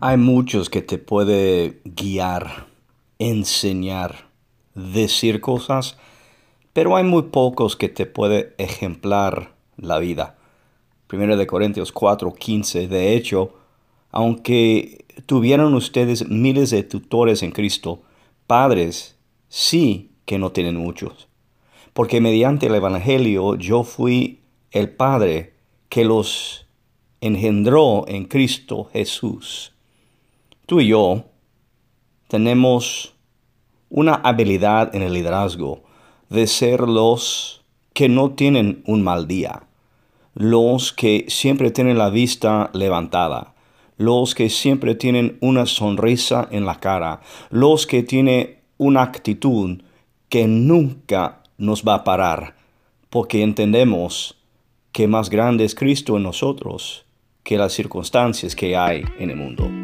Hay muchos que te puede guiar, enseñar, decir cosas, pero hay muy pocos que te puede ejemplar la vida. Primero de Corintios 4, 15. De hecho, aunque tuvieran ustedes miles de tutores en Cristo, padres sí que no tienen muchos. Porque mediante el Evangelio yo fui el Padre que los engendró en Cristo Jesús. Tú y yo tenemos una habilidad en el liderazgo de ser los que no tienen un mal día, los que siempre tienen la vista levantada, los que siempre tienen una sonrisa en la cara, los que tienen una actitud que nunca nos va a parar, porque entendemos que más grande es Cristo en nosotros que las circunstancias que hay en el mundo.